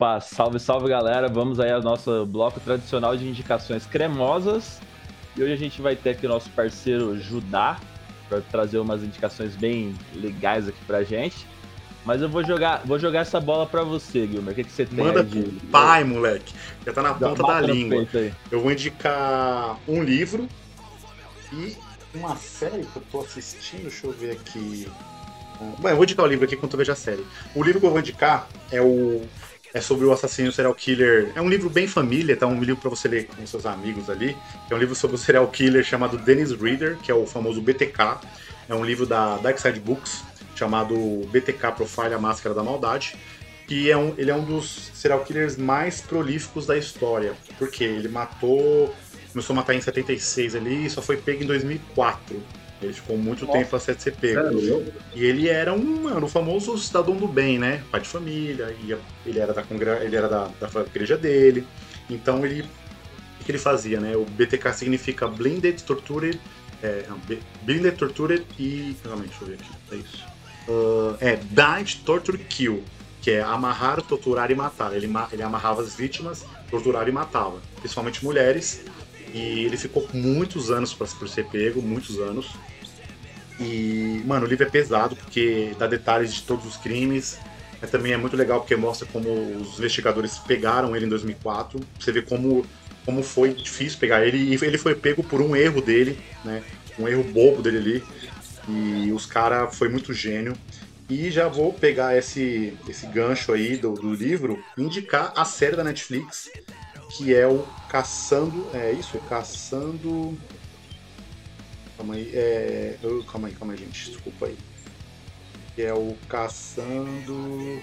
Opa, salve, salve galera. Vamos aí ao nosso bloco tradicional de indicações cremosas. E hoje a gente vai ter aqui o nosso parceiro Judá para trazer umas indicações bem legais aqui pra gente. Mas eu vou jogar, vou jogar essa bola para você, Guilherme. O que, que você tem Manda de... pai, moleque. Já tá na ponta da língua. Eu vou indicar um livro e uma série que eu tô assistindo. Deixa eu ver aqui. Bom, eu vou indicar o livro aqui quando eu vejo a série. O livro que eu vou indicar é o é sobre o assassino serial killer. É um livro bem família, tá? Um livro para você ler com seus amigos ali. É um livro sobre o serial killer chamado Dennis Reader, que é o famoso BTK. É um livro da Dark Side Books chamado BTK Profile a Máscara da Maldade. E é um, ele é um dos serial killers mais prolíficos da história. Porque ele matou. Começou a matar em 76 ali e só foi pego em 2004. Ele ficou muito Nossa. tempo a ser pego. É, e ele era um, mano, o famoso cidadão do bem, né? Pai de família, ia, ele era, da, ele era da, da igreja dele. Então ele. O que ele fazia, né? O BTK significa Blinded, Tortured. É, não, blinded, Tortured e. Calma deixa eu ver aqui. É isso. Uh, é Died, Torture, Kill. Que é amarrar, torturar e matar. Ele, ele amarrava as vítimas, torturava e matava. Principalmente mulheres e ele ficou muitos anos para ser pego, muitos anos. E, mano, o livro é pesado porque dá detalhes de todos os crimes. Mas também é muito legal porque mostra como os investigadores pegaram ele em 2004. Você vê como, como foi difícil pegar ele. E ele foi pego por um erro dele, né? Um erro bobo dele ali. E os caras foi muito gênio. E já vou pegar esse, esse gancho aí do, do livro indicar a série da Netflix que é o Caçando. É isso? Caçando. Calma aí. É... calma aí, calma aí, gente. Desculpa aí. Que é o Caçando.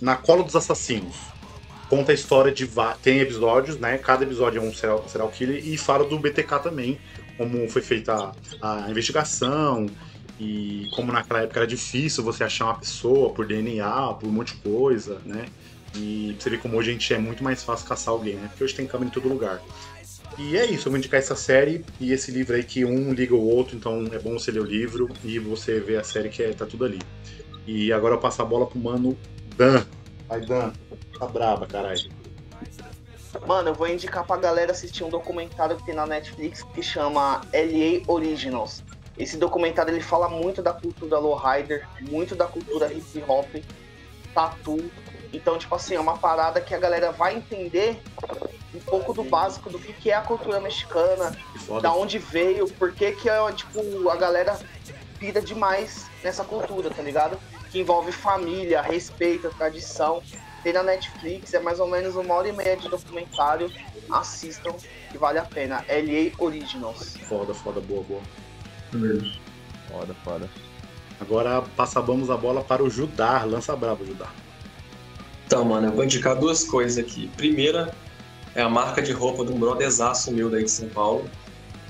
Na Cola dos Assassinos. Conta a história de. Tem episódios, né? Cada episódio é um serial, serial killer e fala do BTK também. Como foi feita a, a investigação e como naquela época era difícil você achar uma pessoa por DNA, por um monte de coisa, né? E você vê como hoje a gente é muito mais fácil caçar alguém, né? Porque hoje tem câmera em todo lugar. E é isso, eu vou indicar essa série e esse livro aí que um liga o outro, então é bom você ler o livro e você ver a série que é, tá tudo ali. E agora eu passo a bola pro mano Dan. Vai, Dan, tá braba, caralho. Mano, eu vou indicar pra galera assistir um documentário que tem na Netflix que chama LA Originals. Esse documentário ele fala muito da cultura lowrider, muito da cultura hip hop, tatu. Então, tipo assim, é uma parada que a galera vai entender um pouco do básico do que, é a cultura mexicana, da onde veio, por que que é, tipo, a galera pira demais nessa cultura, tá ligado? Que envolve família, respeito, tradição. Tem na Netflix, é mais ou menos uma hora e meia de documentário. Assistam, que vale a pena. LA Originals. Foda, foda, boa, boa. Foda, foda. Agora passamos a bola para o Judar. Lança bravo, Judar. Então, mano, eu vou indicar duas coisas aqui. Primeira é a marca de roupa de um brotherzaço meu daí de São Paulo,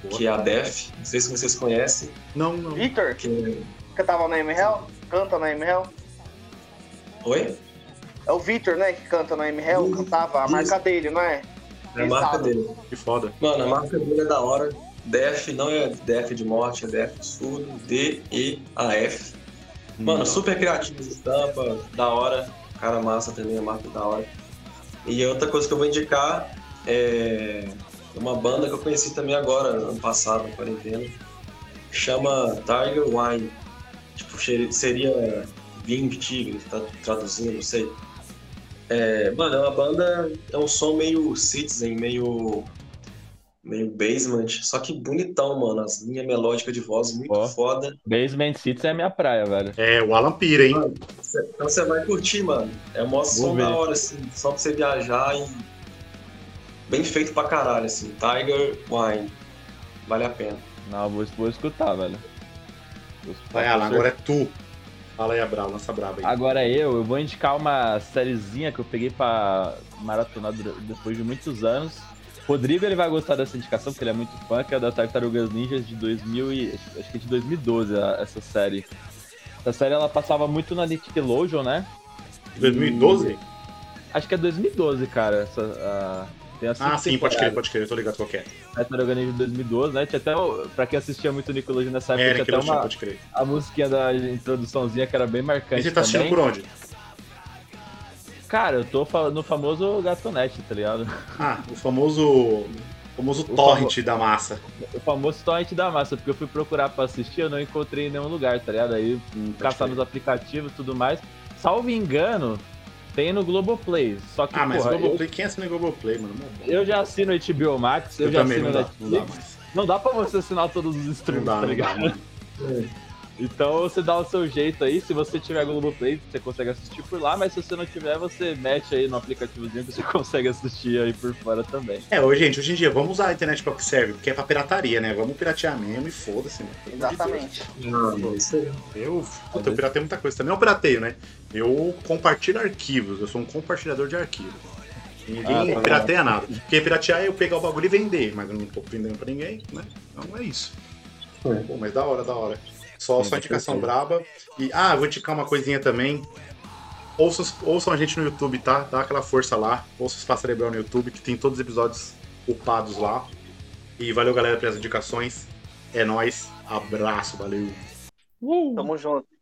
Boa. que é a Def. Não sei se vocês conhecem. Não, não. Victor? Que... Cantava na MRL? Canta na MRL? Oi? É o Victor, né, que canta na MRL, cantava a marca dele, não é? É a marca dele. Que foda. Mano, a marca dele é da hora. DEF não é DEF de morte, é DEF de surdo, D-E-A-F. Mano, super criativo de estampa, da hora. Cara massa também, a marca da hora. E outra coisa que eu vou indicar é uma banda que eu conheci também agora, ano passado, na quarentena. Chama Tiger Wine. Tipo, seria vinho de tigre, tá traduzindo, não sei. É, mano, é uma banda, é um som meio citizen, meio meio basement, só que bonitão, mano. As linhas melódicas de voz muito oh, foda. Basement Cities é minha praia, velho. É, o Alan Pira, hein? Mano, cê, então você vai curtir, mano. É uma som da hora, assim, só pra você viajar e. Bem feito pra caralho, assim. Tiger Wine. Vale a pena. Não, vou, vou escutar, velho. Vou escutar vai, Alan, agora é tu. Fala aí, Abral, lança braba aí. Agora é eu, eu vou indicar uma sériezinha que eu peguei pra maratonar depois de muitos anos Rodrigo ele vai gostar dessa indicação, porque ele é muito fã, que é da Tartarugas Ninjas de 2000 e, acho que é de 2012, essa série. Essa série ela passava muito na Nickelodeon, né? 2012? E... Acho que é 2012, cara, essa, Tem as Ah, sim, pode crer, pode crer, eu tô ligado qual é. Tartaruga Ninja de 2012, né? Tinha até, pra quem assistia muito Nickelodeon nessa época, É, tinha até uma, pode crer. a musiquinha da introduçãozinha que era bem E marcante você tá assistindo também. por onde? Cara, eu tô no famoso Gatonete, tá ligado? Ah, o famoso. O famoso O torrent da massa. O famoso torrent da massa, porque eu fui procurar pra assistir, eu não encontrei em nenhum lugar, tá ligado? Aí caçar crer. nos aplicativos e tudo mais. Salvo engano, tem no Globoplay. Só que, Ah, mas porra, Globoplay, quem assina Globoplay, mano? Não, eu, eu já assino HBO Max, eu, eu já também assino não dá, não dá Netflix. mais. Não dá pra você assinar todos os Não streams, dá, tá não dá, ligado? Então você dá o seu jeito aí, se você tiver Globoplay, você consegue assistir por lá, mas se você não tiver, você mete aí no aplicativozinho que você consegue assistir aí por fora também. É, hoje, gente, hoje em dia, vamos usar a internet pra o que serve, porque é pra pirataria, né? Vamos piratear mesmo e foda-se, Deus. Exatamente. Não, é isso aí. Eu, puta, eu piratei muita coisa. Também eu pirateio, né? Eu compartilho arquivos, eu sou um compartilhador de arquivos. Ninguém Ah, tá pirateia nada. Porque piratear é eu pegar o bagulho e vender, mas eu não tô vendendo pra ninguém, né? Então é isso. É. Pô, mas da hora, da hora. Só, só indicação braba. E, ah, vou indicar uma coisinha também. Ouçam, ouçam a gente no YouTube, tá? Dá aquela força lá. Ouçam o Espaço Cerebral no YouTube, que tem todos os episódios upados lá. E valeu, galera, pelas indicações. É nóis. Abraço, valeu. Tamo junto.